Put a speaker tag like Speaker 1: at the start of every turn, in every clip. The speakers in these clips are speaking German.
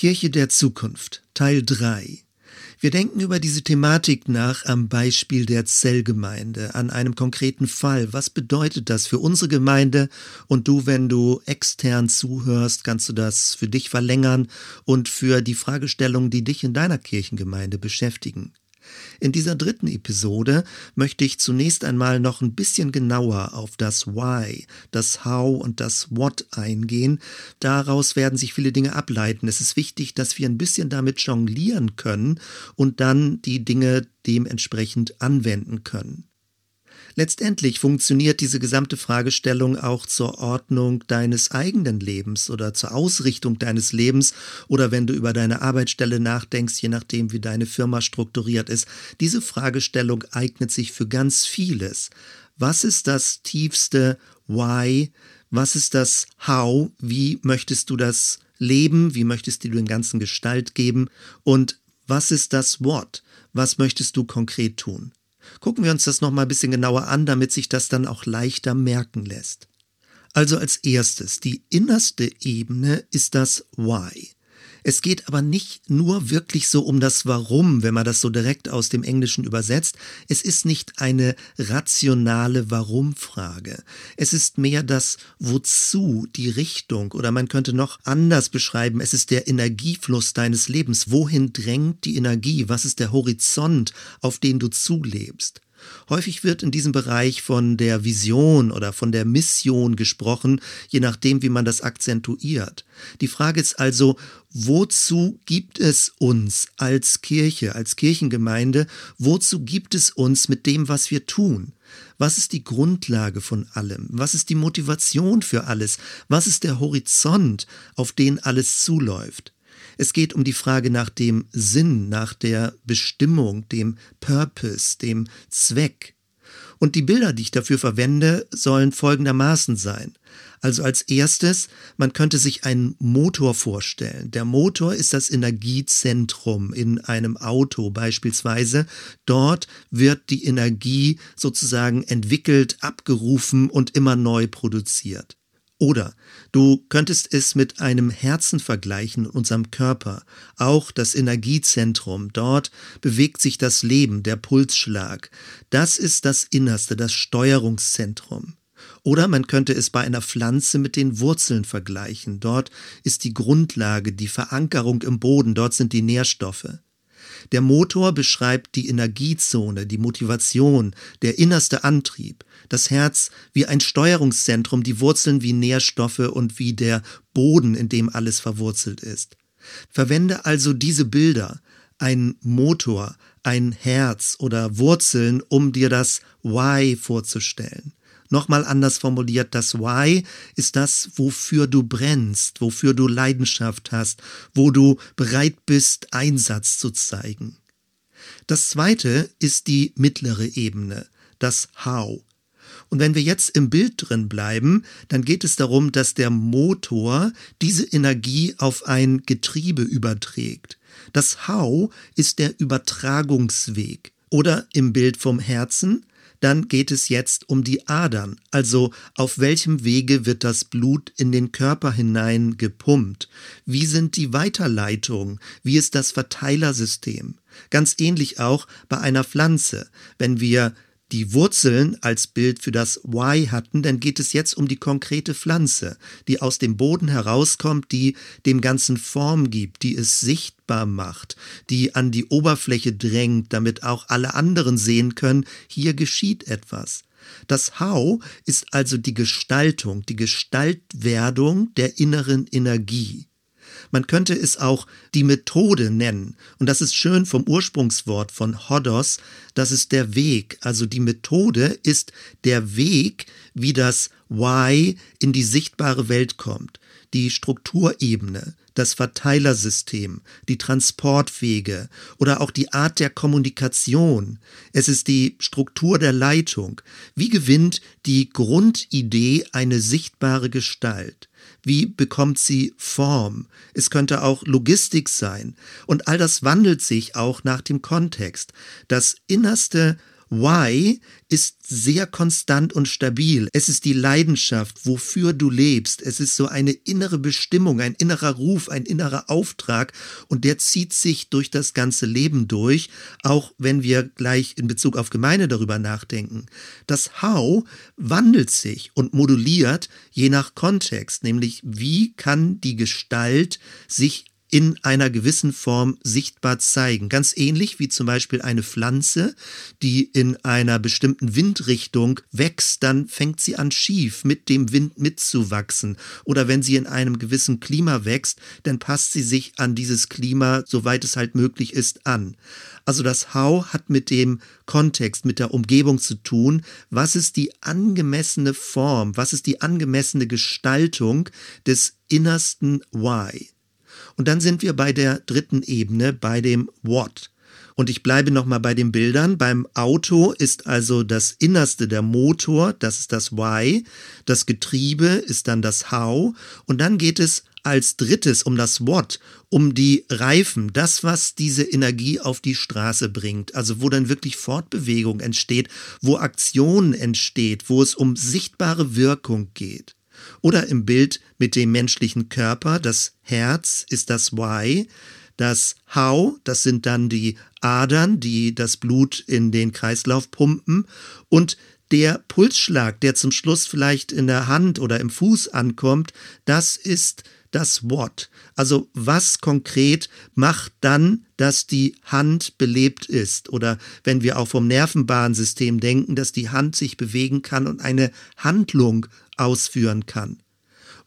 Speaker 1: Kirche der Zukunft, Teil 3. Wir denken über diese Thematik nach am Beispiel der Zellgemeinde, an einem konkreten Fall. Was bedeutet das für unsere Gemeinde? Und du, wenn du extern zuhörst, kannst du das für dich verlängern und für die Fragestellungen, die dich in deiner Kirchengemeinde beschäftigen. In dieser dritten Episode möchte ich zunächst einmal noch ein bisschen genauer auf das Why, das How und das What eingehen. Daraus werden sich viele Dinge ableiten. Es ist wichtig, dass wir ein bisschen damit jonglieren können und dann die Dinge dementsprechend anwenden können. Letztendlich funktioniert diese gesamte Fragestellung auch zur Ordnung deines eigenen Lebens oder zur Ausrichtung deines Lebens oder wenn du über deine Arbeitsstelle nachdenkst, je nachdem, wie deine Firma strukturiert ist. Diese Fragestellung eignet sich für ganz vieles. Was ist das tiefste Why? Was ist das How? Wie möchtest du das leben? Wie möchtest du den ganzen Gestalt geben? Und was ist das What? Was möchtest du konkret tun? Gucken wir uns das nochmal ein bisschen genauer an, damit sich das dann auch leichter merken lässt. Also als erstes, die innerste Ebene ist das Why. Es geht aber nicht nur wirklich so um das Warum, wenn man das so direkt aus dem Englischen übersetzt. Es ist nicht eine rationale Warum-Frage. Es ist mehr das Wozu, die Richtung oder man könnte noch anders beschreiben. Es ist der Energiefluss deines Lebens. Wohin drängt die Energie? Was ist der Horizont, auf den du zulebst? Häufig wird in diesem Bereich von der Vision oder von der Mission gesprochen, je nachdem, wie man das akzentuiert. Die Frage ist also, wozu gibt es uns als Kirche, als Kirchengemeinde, wozu gibt es uns mit dem, was wir tun? Was ist die Grundlage von allem? Was ist die Motivation für alles? Was ist der Horizont, auf den alles zuläuft? Es geht um die Frage nach dem Sinn, nach der Bestimmung, dem Purpose, dem Zweck. Und die Bilder, die ich dafür verwende, sollen folgendermaßen sein. Also als erstes, man könnte sich einen Motor vorstellen. Der Motor ist das Energiezentrum in einem Auto beispielsweise. Dort wird die Energie sozusagen entwickelt, abgerufen und immer neu produziert. Oder du könntest es mit einem Herzen vergleichen, unserem Körper, auch das Energiezentrum. Dort bewegt sich das Leben, der Pulsschlag. Das ist das Innerste, das Steuerungszentrum. Oder man könnte es bei einer Pflanze mit den Wurzeln vergleichen. Dort ist die Grundlage, die Verankerung im Boden, dort sind die Nährstoffe. Der Motor beschreibt die Energiezone, die Motivation, der innerste Antrieb, das Herz wie ein Steuerungszentrum, die Wurzeln wie Nährstoffe und wie der Boden, in dem alles verwurzelt ist. Verwende also diese Bilder, ein Motor, ein Herz oder Wurzeln, um dir das Why vorzustellen. Nochmal anders formuliert, das Why ist das, wofür du brennst, wofür du Leidenschaft hast, wo du bereit bist, Einsatz zu zeigen. Das zweite ist die mittlere Ebene, das How. Und wenn wir jetzt im Bild drin bleiben, dann geht es darum, dass der Motor diese Energie auf ein Getriebe überträgt. Das How ist der Übertragungsweg. Oder im Bild vom Herzen, dann geht es jetzt um die Adern, also auf welchem Wege wird das Blut in den Körper hinein gepumpt? Wie sind die Weiterleitungen? Wie ist das Verteilersystem? Ganz ähnlich auch bei einer Pflanze. Wenn wir die Wurzeln als Bild für das Why hatten, dann geht es jetzt um die konkrete Pflanze, die aus dem Boden herauskommt, die dem Ganzen Form gibt, die es sichtbar macht, die an die Oberfläche drängt, damit auch alle anderen sehen können, hier geschieht etwas. Das How ist also die Gestaltung, die Gestaltwerdung der inneren Energie. Man könnte es auch die Methode nennen. Und das ist schön vom Ursprungswort von Hodos. Das ist der Weg. Also die Methode ist der Weg, wie das Why in die sichtbare Welt kommt. Die Strukturebene, das Verteilersystem, die Transportwege oder auch die Art der Kommunikation. Es ist die Struktur der Leitung. Wie gewinnt die Grundidee eine sichtbare Gestalt? Wie bekommt sie Form? Es könnte auch Logistik sein. Und all das wandelt sich auch nach dem Kontext. Das innerste Why ist sehr konstant und stabil. Es ist die Leidenschaft, wofür du lebst. Es ist so eine innere Bestimmung, ein innerer Ruf, ein innerer Auftrag und der zieht sich durch das ganze Leben durch, auch wenn wir gleich in Bezug auf Gemeinde darüber nachdenken. Das How wandelt sich und moduliert je nach Kontext, nämlich wie kann die Gestalt sich in einer gewissen Form sichtbar zeigen. Ganz ähnlich wie zum Beispiel eine Pflanze, die in einer bestimmten Windrichtung wächst, dann fängt sie an schief mit dem Wind mitzuwachsen. Oder wenn sie in einem gewissen Klima wächst, dann passt sie sich an dieses Klima, soweit es halt möglich ist, an. Also das How hat mit dem Kontext, mit der Umgebung zu tun. Was ist die angemessene Form? Was ist die angemessene Gestaltung des innersten Why? Und dann sind wir bei der dritten Ebene, bei dem What. Und ich bleibe nochmal bei den Bildern. Beim Auto ist also das Innerste der Motor, das ist das Why. Das Getriebe ist dann das How. Und dann geht es als drittes um das What, um die Reifen, das, was diese Energie auf die Straße bringt, also wo dann wirklich Fortbewegung entsteht, wo Aktion entsteht, wo es um sichtbare Wirkung geht. Oder im Bild mit dem menschlichen Körper, das Herz ist das Why, das How, das sind dann die Adern, die das Blut in den Kreislauf pumpen. Und der Pulsschlag, der zum Schluss vielleicht in der Hand oder im Fuß ankommt, das ist das What. Also was konkret macht dann, dass die Hand belebt ist? Oder wenn wir auch vom Nervenbahnsystem denken, dass die Hand sich bewegen kann und eine Handlung ausführen kann.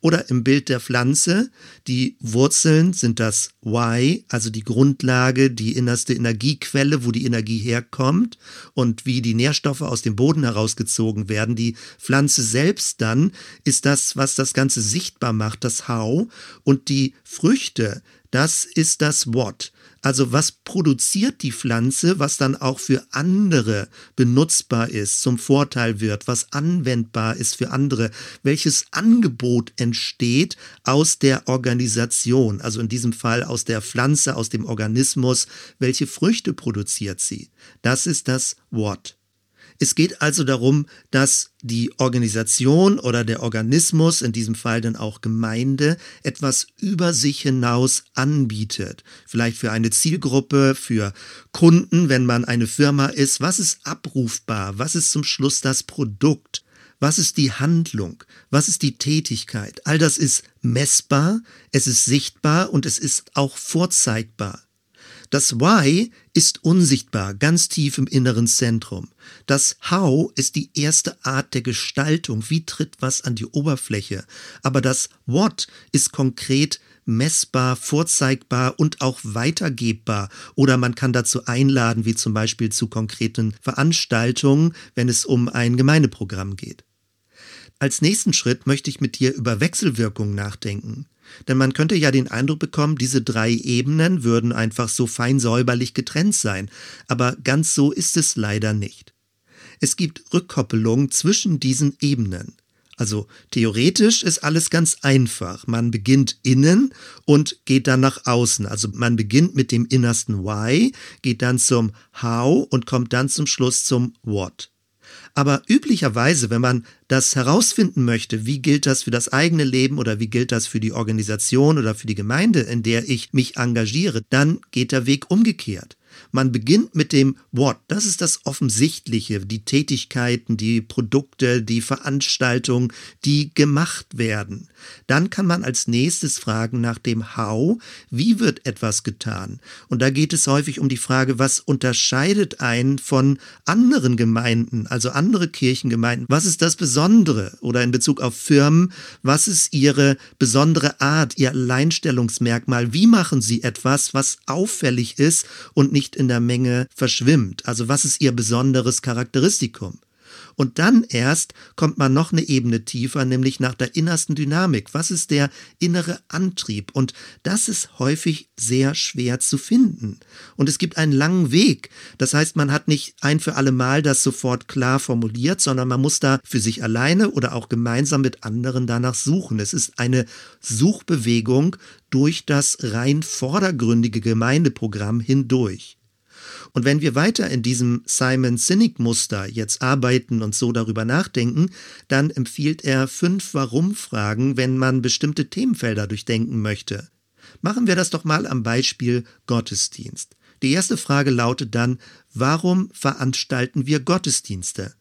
Speaker 1: Oder im Bild der Pflanze, die Wurzeln sind das Why, also die Grundlage, die innerste Energiequelle, wo die Energie herkommt und wie die Nährstoffe aus dem Boden herausgezogen werden. Die Pflanze selbst dann ist das, was das Ganze sichtbar macht, das How. Und die Früchte, das ist das What. Also was produziert die Pflanze, was dann auch für andere benutzbar ist, zum Vorteil wird, was anwendbar ist für andere, welches Angebot entsteht aus der Organisation, also in diesem Fall aus der Pflanze, aus dem Organismus, welche Früchte produziert sie. Das ist das What. Es geht also darum, dass die Organisation oder der Organismus, in diesem Fall dann auch Gemeinde, etwas über sich hinaus anbietet. Vielleicht für eine Zielgruppe, für Kunden, wenn man eine Firma ist. Was ist abrufbar? Was ist zum Schluss das Produkt? Was ist die Handlung? Was ist die Tätigkeit? All das ist messbar, es ist sichtbar und es ist auch vorzeigbar. Das Why ist unsichtbar, ganz tief im inneren Zentrum. Das How ist die erste Art der Gestaltung, wie tritt was an die Oberfläche. Aber das What ist konkret messbar, vorzeigbar und auch weitergebbar. Oder man kann dazu einladen, wie zum Beispiel zu konkreten Veranstaltungen, wenn es um ein Gemeindeprogramm geht. Als nächsten Schritt möchte ich mit dir über Wechselwirkungen nachdenken. Denn man könnte ja den Eindruck bekommen, diese drei Ebenen würden einfach so fein säuberlich getrennt sein, aber ganz so ist es leider nicht. Es gibt Rückkoppelung zwischen diesen Ebenen. Also theoretisch ist alles ganz einfach. Man beginnt innen und geht dann nach außen. Also man beginnt mit dem innersten Why, geht dann zum How und kommt dann zum Schluss zum What. Aber üblicherweise, wenn man das herausfinden möchte, wie gilt das für das eigene Leben oder wie gilt das für die Organisation oder für die Gemeinde, in der ich mich engagiere, dann geht der Weg umgekehrt. Man beginnt mit dem What. Das ist das Offensichtliche, die Tätigkeiten, die Produkte, die Veranstaltungen, die gemacht werden. Dann kann man als nächstes fragen nach dem How. Wie wird etwas getan? Und da geht es häufig um die Frage, was unterscheidet einen von anderen Gemeinden, also andere Kirchengemeinden? Was ist das Besondere? Oder in Bezug auf Firmen, was ist ihre besondere Art, ihr Alleinstellungsmerkmal? Wie machen sie etwas, was auffällig ist und nicht nicht in der Menge verschwimmt. Also was ist ihr besonderes Charakteristikum? Und dann erst kommt man noch eine Ebene tiefer, nämlich nach der innersten Dynamik. Was ist der innere Antrieb? Und das ist häufig sehr schwer zu finden. Und es gibt einen langen Weg. Das heißt, man hat nicht ein für alle Mal das sofort klar formuliert, sondern man muss da für sich alleine oder auch gemeinsam mit anderen danach suchen. Es ist eine Suchbewegung durch das rein vordergründige Gemeindeprogramm hindurch. Und wenn wir weiter in diesem Simon Sinek-Muster jetzt arbeiten und so darüber nachdenken, dann empfiehlt er fünf Warum-Fragen, wenn man bestimmte Themenfelder durchdenken möchte. Machen wir das doch mal am Beispiel Gottesdienst. Die erste Frage lautet dann, warum veranstalten wir Gottesdienste?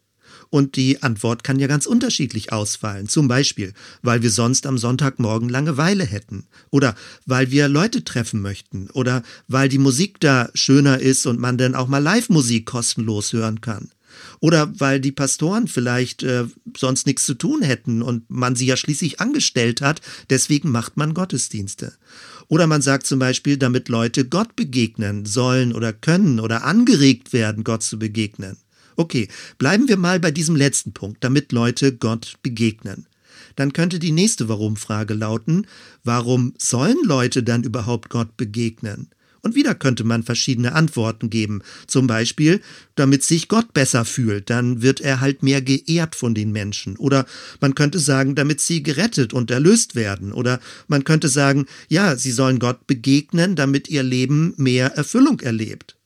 Speaker 1: Und die Antwort kann ja ganz unterschiedlich ausfallen. Zum Beispiel, weil wir sonst am Sonntagmorgen Langeweile hätten. Oder weil wir Leute treffen möchten. Oder weil die Musik da schöner ist und man dann auch mal Live-Musik kostenlos hören kann. Oder weil die Pastoren vielleicht äh, sonst nichts zu tun hätten und man sie ja schließlich angestellt hat, deswegen macht man Gottesdienste. Oder man sagt zum Beispiel, damit Leute Gott begegnen sollen oder können oder angeregt werden, Gott zu begegnen. Okay, bleiben wir mal bei diesem letzten Punkt, damit Leute Gott begegnen. Dann könnte die nächste Warum-Frage lauten, warum sollen Leute dann überhaupt Gott begegnen? Und wieder könnte man verschiedene Antworten geben. Zum Beispiel, damit sich Gott besser fühlt, dann wird er halt mehr geehrt von den Menschen. Oder man könnte sagen, damit sie gerettet und erlöst werden. Oder man könnte sagen, ja, sie sollen Gott begegnen, damit ihr Leben mehr Erfüllung erlebt.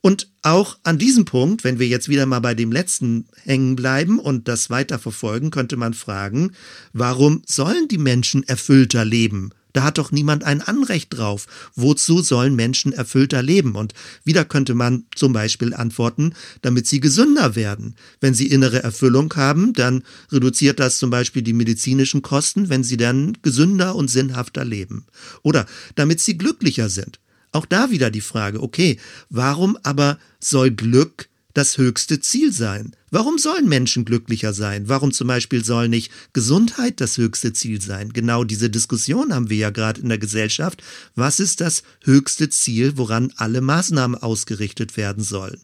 Speaker 1: Und auch an diesem Punkt, wenn wir jetzt wieder mal bei dem letzten hängen bleiben und das weiter verfolgen, könnte man fragen, warum sollen die Menschen erfüllter leben? Da hat doch niemand ein Anrecht drauf. Wozu sollen Menschen erfüllter leben? Und wieder könnte man zum Beispiel antworten, damit sie gesünder werden. Wenn sie innere Erfüllung haben, dann reduziert das zum Beispiel die medizinischen Kosten, wenn sie dann gesünder und sinnhafter leben. Oder damit sie glücklicher sind. Auch da wieder die Frage, okay, warum aber soll Glück das höchste Ziel sein? Warum sollen Menschen glücklicher sein? Warum zum Beispiel soll nicht Gesundheit das höchste Ziel sein? Genau diese Diskussion haben wir ja gerade in der Gesellschaft. Was ist das höchste Ziel, woran alle Maßnahmen ausgerichtet werden sollen?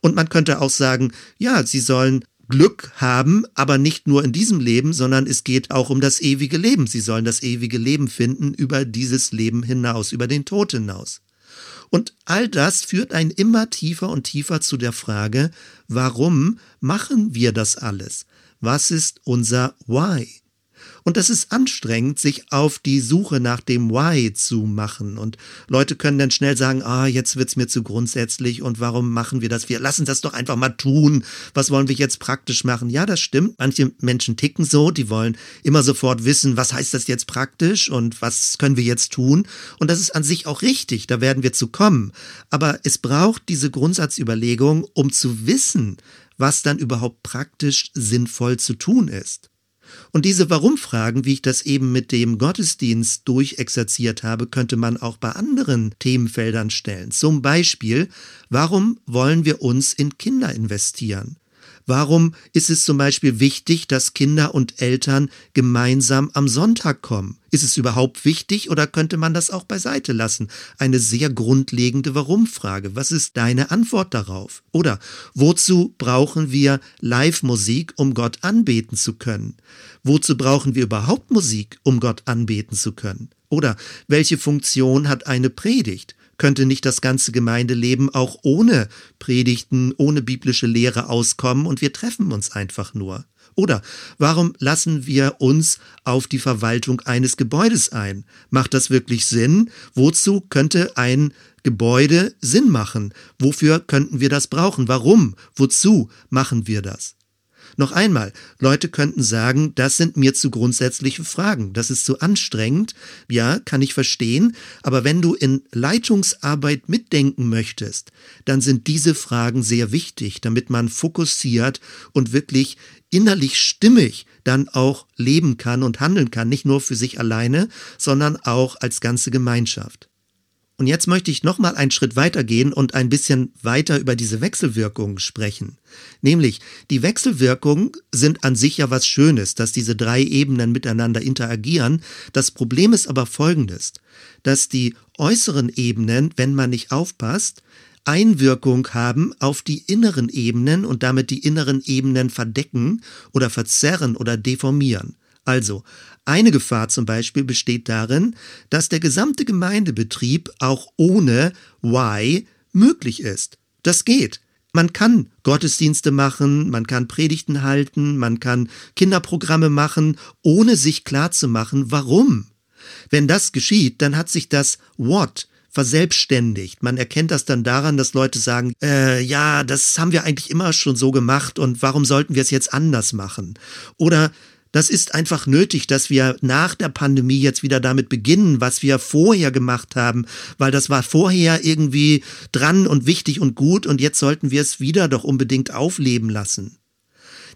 Speaker 1: Und man könnte auch sagen, ja, sie sollen Glück haben, aber nicht nur in diesem Leben, sondern es geht auch um das ewige Leben. Sie sollen das ewige Leben finden über dieses Leben hinaus, über den Tod hinaus. Und all das führt einen immer tiefer und tiefer zu der Frage, warum machen wir das alles? Was ist unser Why? Und das ist anstrengend, sich auf die Suche nach dem Why zu machen. Und Leute können dann schnell sagen, ah, jetzt wird's mir zu grundsätzlich und warum machen wir das? Wir lassen das doch einfach mal tun. Was wollen wir jetzt praktisch machen? Ja, das stimmt. Manche Menschen ticken so, die wollen immer sofort wissen, was heißt das jetzt praktisch und was können wir jetzt tun? Und das ist an sich auch richtig, da werden wir zu kommen. Aber es braucht diese Grundsatzüberlegung, um zu wissen, was dann überhaupt praktisch sinnvoll zu tun ist. Und diese Warum-Fragen, wie ich das eben mit dem Gottesdienst durchexerziert habe, könnte man auch bei anderen Themenfeldern stellen. Zum Beispiel, warum wollen wir uns in Kinder investieren? Warum ist es zum Beispiel wichtig, dass Kinder und Eltern gemeinsam am Sonntag kommen? Ist es überhaupt wichtig oder könnte man das auch beiseite lassen? Eine sehr grundlegende Warum-Frage. Was ist deine Antwort darauf? Oder wozu brauchen wir Live-Musik, um Gott anbeten zu können? Wozu brauchen wir überhaupt Musik, um Gott anbeten zu können? Oder welche Funktion hat eine Predigt? Könnte nicht das ganze Gemeindeleben auch ohne Predigten, ohne biblische Lehre auskommen und wir treffen uns einfach nur? Oder warum lassen wir uns auf die Verwaltung eines Gebäudes ein? Macht das wirklich Sinn? Wozu könnte ein Gebäude Sinn machen? Wofür könnten wir das brauchen? Warum? Wozu machen wir das? Noch einmal, Leute könnten sagen, das sind mir zu grundsätzliche Fragen, das ist zu anstrengend, ja, kann ich verstehen, aber wenn du in Leitungsarbeit mitdenken möchtest, dann sind diese Fragen sehr wichtig, damit man fokussiert und wirklich innerlich stimmig dann auch leben kann und handeln kann, nicht nur für sich alleine, sondern auch als ganze Gemeinschaft. Und jetzt möchte ich nochmal einen Schritt weitergehen und ein bisschen weiter über diese Wechselwirkungen sprechen. Nämlich, die Wechselwirkungen sind an sich ja was Schönes, dass diese drei Ebenen miteinander interagieren. Das Problem ist aber folgendes, dass die äußeren Ebenen, wenn man nicht aufpasst, Einwirkung haben auf die inneren Ebenen und damit die inneren Ebenen verdecken oder verzerren oder deformieren. Also, eine Gefahr zum Beispiel besteht darin, dass der gesamte Gemeindebetrieb auch ohne Why möglich ist. Das geht. Man kann Gottesdienste machen, man kann Predigten halten, man kann Kinderprogramme machen, ohne sich klar zu machen, warum. Wenn das geschieht, dann hat sich das What verselbstständigt. Man erkennt das dann daran, dass Leute sagen, äh, ja, das haben wir eigentlich immer schon so gemacht und warum sollten wir es jetzt anders machen? Oder das ist einfach nötig, dass wir nach der Pandemie jetzt wieder damit beginnen, was wir vorher gemacht haben, weil das war vorher irgendwie dran und wichtig und gut und jetzt sollten wir es wieder doch unbedingt aufleben lassen.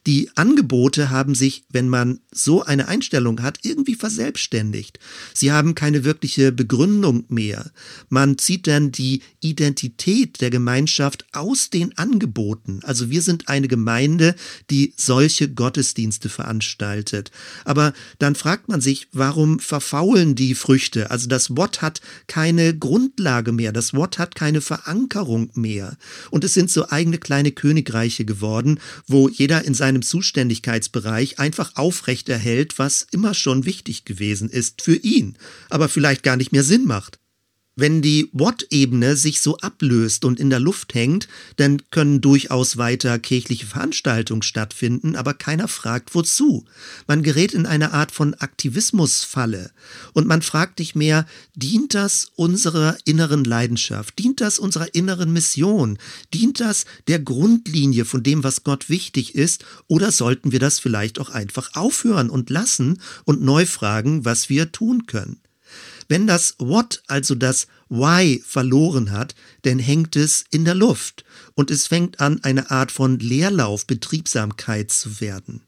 Speaker 1: Die Angebote haben sich, wenn man so eine Einstellung hat, irgendwie verselbstständigt. Sie haben keine wirkliche Begründung mehr. Man zieht dann die Identität der Gemeinschaft aus den Angeboten. Also wir sind eine Gemeinde, die solche Gottesdienste veranstaltet. Aber dann fragt man sich, warum verfaulen die Früchte? Also das Wort hat keine Grundlage mehr. Das Wort hat keine Verankerung mehr. Und es sind so eigene kleine Königreiche geworden, wo jeder in seinem Zuständigkeitsbereich einfach aufrechterhält, was immer schon wichtig gewesen ist für ihn, aber vielleicht gar nicht mehr Sinn macht. Wenn die What-Ebene sich so ablöst und in der Luft hängt, dann können durchaus weiter kirchliche Veranstaltungen stattfinden, aber keiner fragt wozu. Man gerät in eine Art von Aktivismusfalle und man fragt nicht mehr, dient das unserer inneren Leidenschaft? Dient das unserer inneren Mission? Dient das der Grundlinie von dem, was Gott wichtig ist? Oder sollten wir das vielleicht auch einfach aufhören und lassen und neu fragen, was wir tun können? Wenn das What, also das Why verloren hat, dann hängt es in der Luft und es fängt an, eine Art von Leerlauf, Betriebsamkeit zu werden.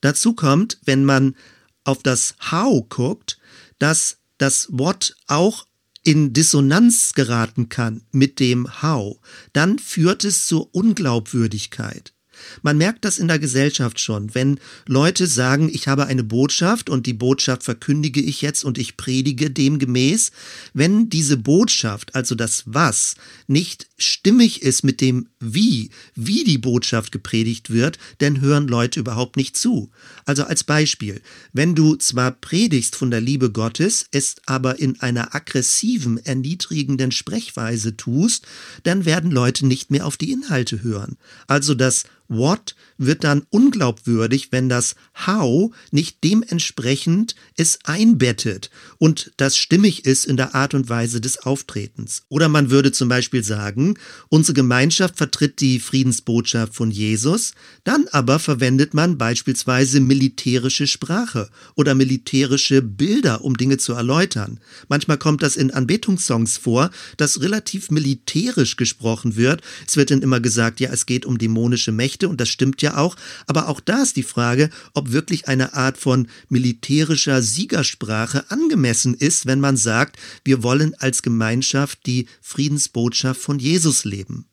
Speaker 1: Dazu kommt, wenn man auf das How guckt, dass das What auch in Dissonanz geraten kann mit dem How, dann führt es zur Unglaubwürdigkeit. Man merkt das in der Gesellschaft schon, wenn Leute sagen, ich habe eine Botschaft und die Botschaft verkündige ich jetzt und ich predige demgemäß, wenn diese Botschaft, also das Was, nicht stimmig ist mit dem Wie, wie die Botschaft gepredigt wird, dann hören Leute überhaupt nicht zu. Also als Beispiel, wenn du zwar predigst von der Liebe Gottes, es aber in einer aggressiven, erniedrigenden Sprechweise tust, dann werden Leute nicht mehr auf die Inhalte hören. Also das What wird dann unglaubwürdig, wenn das How nicht dementsprechend es einbettet und das stimmig ist in der Art und Weise des Auftretens. Oder man würde zum Beispiel sagen, unsere Gemeinschaft vertritt die Friedensbotschaft von Jesus, dann aber verwendet man beispielsweise militärische Sprache oder militärische Bilder, um Dinge zu erläutern. Manchmal kommt das in Anbetungssongs vor, dass relativ militärisch gesprochen wird. Es wird dann immer gesagt, ja, es geht um dämonische Mächte und das stimmt ja ja auch, aber auch da ist die Frage, ob wirklich eine Art von militärischer Siegersprache angemessen ist, wenn man sagt, wir wollen als Gemeinschaft die Friedensbotschaft von Jesus leben.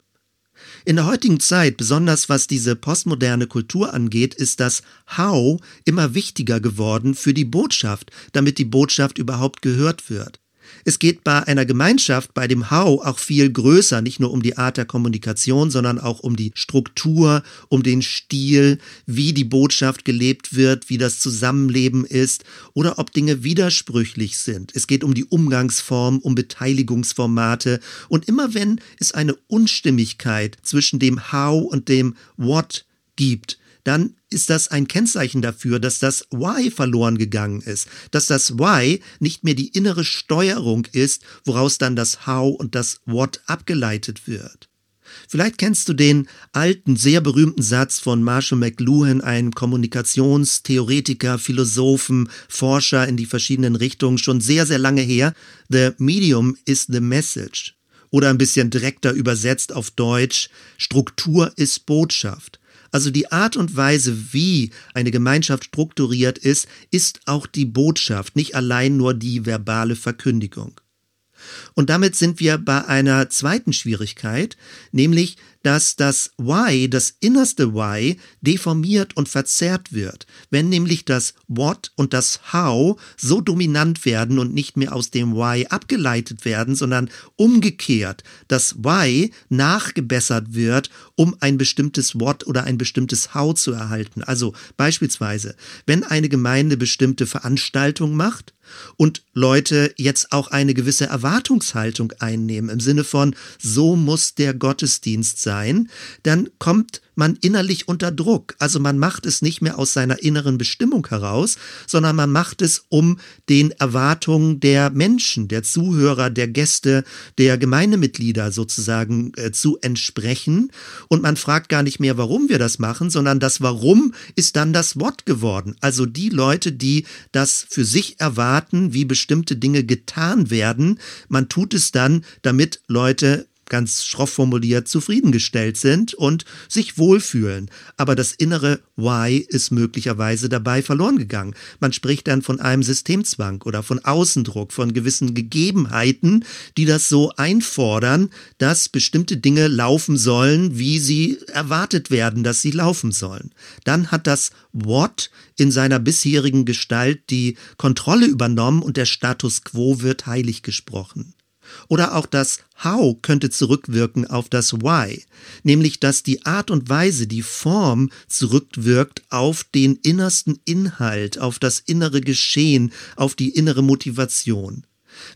Speaker 1: In der heutigen Zeit, besonders was diese postmoderne Kultur angeht, ist das How immer wichtiger geworden für die Botschaft, damit die Botschaft überhaupt gehört wird. Es geht bei einer Gemeinschaft, bei dem How auch viel größer, nicht nur um die Art der Kommunikation, sondern auch um die Struktur, um den Stil, wie die Botschaft gelebt wird, wie das Zusammenleben ist oder ob Dinge widersprüchlich sind. Es geht um die Umgangsform, um Beteiligungsformate und immer wenn es eine Unstimmigkeit zwischen dem How und dem What gibt, dann ist das ein Kennzeichen dafür, dass das Why verloren gegangen ist, dass das Why nicht mehr die innere Steuerung ist, woraus dann das How und das What abgeleitet wird. Vielleicht kennst du den alten, sehr berühmten Satz von Marshall McLuhan, einem Kommunikationstheoretiker, Philosophen, Forscher in die verschiedenen Richtungen, schon sehr, sehr lange her. The medium is the message. Oder ein bisschen direkter übersetzt auf Deutsch, Struktur ist Botschaft. Also die Art und Weise, wie eine Gemeinschaft strukturiert ist, ist auch die Botschaft, nicht allein nur die verbale Verkündigung. Und damit sind wir bei einer zweiten Schwierigkeit, nämlich dass das Why, das innerste Why, deformiert und verzerrt wird, wenn nämlich das What und das How so dominant werden und nicht mehr aus dem Why abgeleitet werden, sondern umgekehrt das Why nachgebessert wird, um ein bestimmtes What oder ein bestimmtes How zu erhalten. Also beispielsweise, wenn eine Gemeinde bestimmte Veranstaltungen macht, und Leute jetzt auch eine gewisse Erwartungshaltung einnehmen im Sinne von, so muss der Gottesdienst sein, sein, dann kommt man innerlich unter Druck. Also man macht es nicht mehr aus seiner inneren Bestimmung heraus, sondern man macht es um den Erwartungen der Menschen, der Zuhörer, der Gäste, der Gemeindemitglieder sozusagen äh, zu entsprechen. Und man fragt gar nicht mehr, warum wir das machen, sondern das Warum ist dann das Wort geworden. Also die Leute, die das für sich erwarten, wie bestimmte Dinge getan werden, man tut es dann, damit Leute ganz schroff formuliert, zufriedengestellt sind und sich wohlfühlen. Aber das innere Why ist möglicherweise dabei verloren gegangen. Man spricht dann von einem Systemzwang oder von Außendruck, von gewissen Gegebenheiten, die das so einfordern, dass bestimmte Dinge laufen sollen, wie sie erwartet werden, dass sie laufen sollen. Dann hat das What in seiner bisherigen Gestalt die Kontrolle übernommen und der Status quo wird heilig gesprochen. Oder auch das How könnte zurückwirken auf das Why, nämlich dass die Art und Weise, die Form zurückwirkt auf den innersten Inhalt, auf das innere Geschehen, auf die innere Motivation.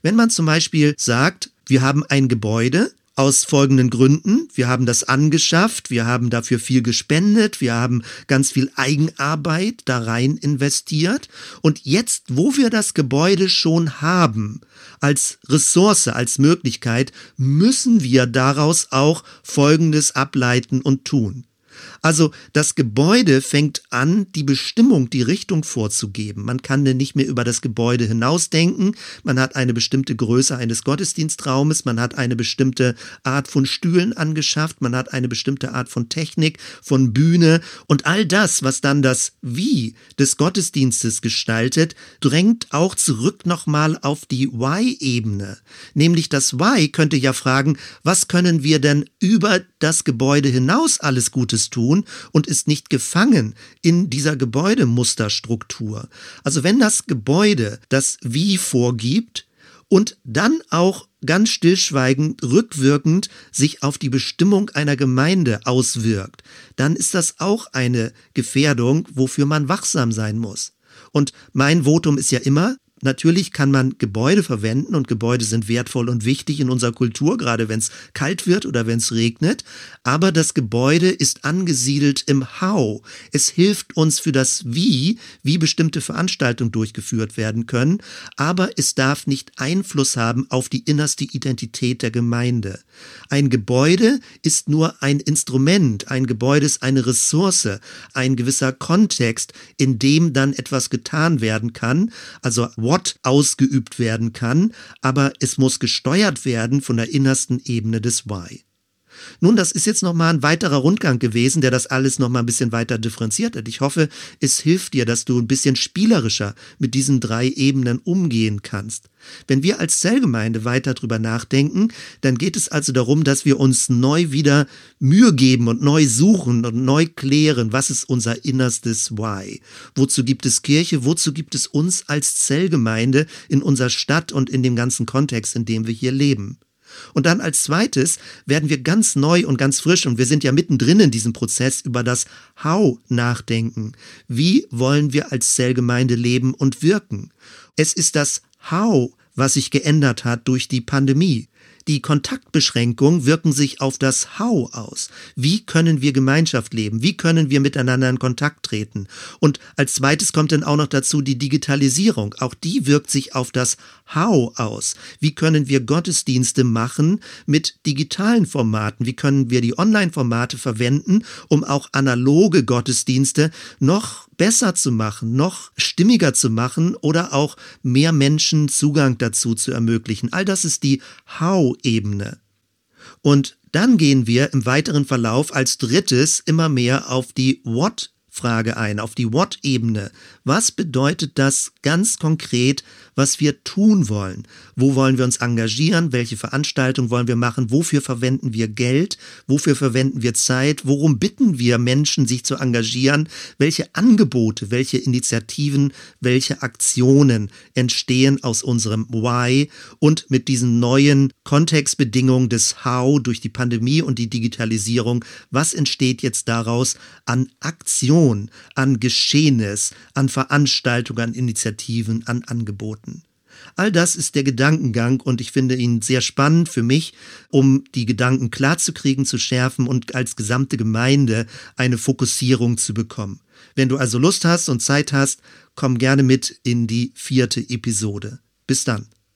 Speaker 1: Wenn man zum Beispiel sagt, wir haben ein Gebäude, aus folgenden Gründen. Wir haben das angeschafft, wir haben dafür viel gespendet, wir haben ganz viel Eigenarbeit da rein investiert. Und jetzt, wo wir das Gebäude schon haben, als Ressource, als Möglichkeit, müssen wir daraus auch Folgendes ableiten und tun. Also das Gebäude fängt an, die Bestimmung, die Richtung vorzugeben. Man kann denn nicht mehr über das Gebäude hinausdenken. Man hat eine bestimmte Größe eines Gottesdienstraumes, man hat eine bestimmte Art von Stühlen angeschafft, man hat eine bestimmte Art von Technik, von Bühne und all das, was dann das Wie des Gottesdienstes gestaltet, drängt auch zurück nochmal auf die Why-Ebene. Nämlich das Why könnte ja fragen, was können wir denn über das Gebäude hinaus alles Gutes tun? Tun und ist nicht gefangen in dieser Gebäudemusterstruktur. Also wenn das Gebäude das Wie vorgibt, und dann auch ganz stillschweigend, rückwirkend sich auf die Bestimmung einer Gemeinde auswirkt, dann ist das auch eine Gefährdung, wofür man wachsam sein muss. Und mein Votum ist ja immer, Natürlich kann man Gebäude verwenden und Gebäude sind wertvoll und wichtig in unserer Kultur, gerade wenn es kalt wird oder wenn es regnet. Aber das Gebäude ist angesiedelt im How. Es hilft uns für das Wie, wie bestimmte Veranstaltungen durchgeführt werden können. Aber es darf nicht Einfluss haben auf die innerste Identität der Gemeinde. Ein Gebäude ist nur ein Instrument. Ein Gebäude ist eine Ressource, ein gewisser Kontext, in dem dann etwas getan werden kann. Also What ausgeübt werden kann, aber es muss gesteuert werden von der innersten Ebene des Why. Nun, das ist jetzt nochmal ein weiterer Rundgang gewesen, der das alles nochmal ein bisschen weiter differenziert hat. Ich hoffe, es hilft dir, dass du ein bisschen spielerischer mit diesen drei Ebenen umgehen kannst. Wenn wir als Zellgemeinde weiter drüber nachdenken, dann geht es also darum, dass wir uns neu wieder Mühe geben und neu suchen und neu klären, was ist unser innerstes Why? Wozu gibt es Kirche? Wozu gibt es uns als Zellgemeinde in unserer Stadt und in dem ganzen Kontext, in dem wir hier leben? Und dann als zweites werden wir ganz neu und ganz frisch, und wir sind ja mittendrin in diesem Prozess, über das How nachdenken. Wie wollen wir als Zellgemeinde leben und wirken? Es ist das How, was sich geändert hat durch die Pandemie. Die Kontaktbeschränkungen wirken sich auf das How aus. Wie können wir Gemeinschaft leben? Wie können wir miteinander in Kontakt treten? Und als zweites kommt dann auch noch dazu die Digitalisierung. Auch die wirkt sich auf das How aus. Wie können wir Gottesdienste machen mit digitalen Formaten? Wie können wir die Online-Formate verwenden, um auch analoge Gottesdienste noch besser zu machen, noch stimmiger zu machen oder auch mehr Menschen Zugang dazu zu ermöglichen? All das ist die How-Ebene. Und dann gehen wir im weiteren Verlauf als drittes immer mehr auf die What Frage ein, auf die What-Ebene. Was bedeutet das ganz konkret, was wir tun wollen? Wo wollen wir uns engagieren? Welche Veranstaltung wollen wir machen? Wofür verwenden wir Geld? Wofür verwenden wir Zeit? Worum bitten wir Menschen, sich zu engagieren? Welche Angebote, welche Initiativen, welche Aktionen entstehen aus unserem Why und mit diesen neuen Kontextbedingungen des How durch die Pandemie und die Digitalisierung? Was entsteht jetzt daraus an Aktion, an Geschehnis, an Veranstaltungen, an Initiativen, an Angeboten? All das ist der Gedankengang und ich finde ihn sehr spannend für mich, um die Gedanken klarzukriegen, zu schärfen und als gesamte Gemeinde eine Fokussierung zu bekommen. Wenn du also Lust hast und Zeit hast, komm gerne mit in die vierte Episode. Bis dann.